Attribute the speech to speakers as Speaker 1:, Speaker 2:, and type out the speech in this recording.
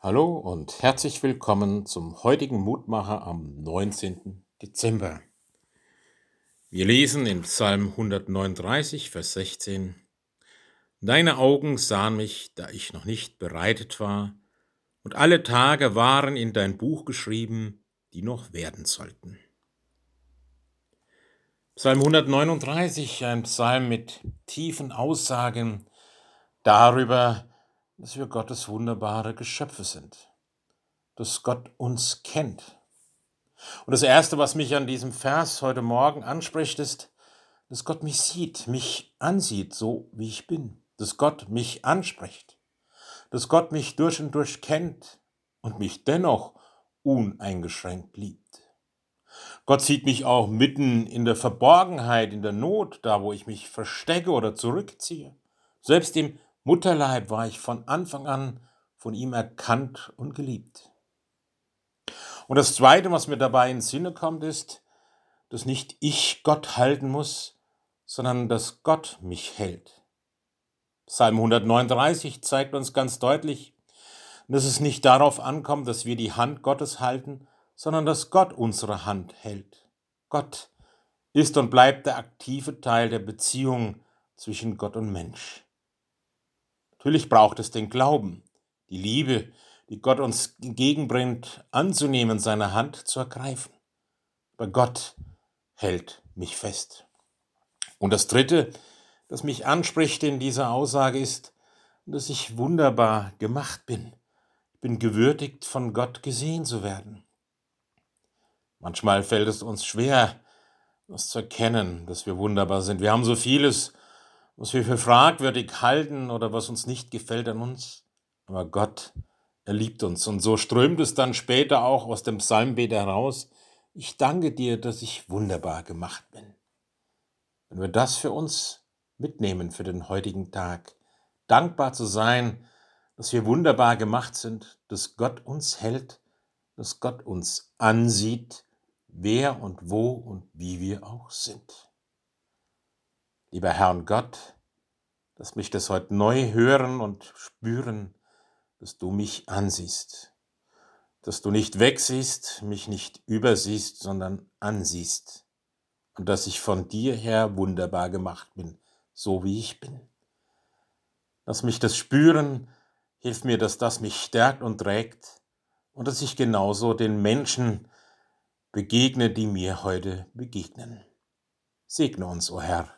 Speaker 1: Hallo und herzlich willkommen zum heutigen Mutmacher am 19. Dezember. Wir lesen in Psalm 139, Vers 16. Deine Augen sahen mich, da ich noch nicht bereitet war, und alle Tage waren in dein Buch geschrieben, die noch werden sollten. Psalm 139, ein Psalm mit tiefen Aussagen darüber, dass wir Gottes wunderbare Geschöpfe sind, dass Gott uns kennt. Und das Erste, was mich an diesem Vers heute Morgen anspricht, ist, dass Gott mich sieht, mich ansieht, so wie ich bin, dass Gott mich anspricht, dass Gott mich durch und durch kennt und mich dennoch uneingeschränkt liebt. Gott sieht mich auch mitten in der Verborgenheit, in der Not, da wo ich mich verstecke oder zurückziehe. Selbst im Mutterleib war ich von Anfang an von ihm erkannt und geliebt. Und das Zweite, was mir dabei in Sinne kommt, ist, dass nicht ich Gott halten muss, sondern dass Gott mich hält. Psalm 139 zeigt uns ganz deutlich, dass es nicht darauf ankommt, dass wir die Hand Gottes halten, sondern dass Gott unsere Hand hält. Gott ist und bleibt der aktive Teil der Beziehung zwischen Gott und Mensch. Natürlich braucht es den Glauben, die Liebe, die Gott uns entgegenbringt, anzunehmen, seine Hand zu ergreifen. Aber Gott hält mich fest. Und das Dritte, das mich anspricht in dieser Aussage, ist, dass ich wunderbar gemacht bin. Ich bin gewürdigt, von Gott gesehen zu werden. Manchmal fällt es uns schwer, das zu erkennen, dass wir wunderbar sind. Wir haben so vieles was wir für fragwürdig halten oder was uns nicht gefällt an uns. Aber Gott, er liebt uns. Und so strömt es dann später auch aus dem Psalmbeter heraus. Ich danke dir, dass ich wunderbar gemacht bin. Wenn wir das für uns mitnehmen für den heutigen Tag, dankbar zu sein, dass wir wunderbar gemacht sind, dass Gott uns hält, dass Gott uns ansieht, wer und wo und wie wir auch sind. Lieber Herr und Gott, dass mich das heute neu hören und spüren, dass du mich ansiehst, dass du nicht wegsiehst, mich nicht übersiehst, sondern ansiehst und dass ich von dir her wunderbar gemacht bin, so wie ich bin. Lass mich das spüren, hilf mir, dass das mich stärkt und trägt und dass ich genauso den Menschen begegne, die mir heute begegnen. Segne uns, o oh Herr.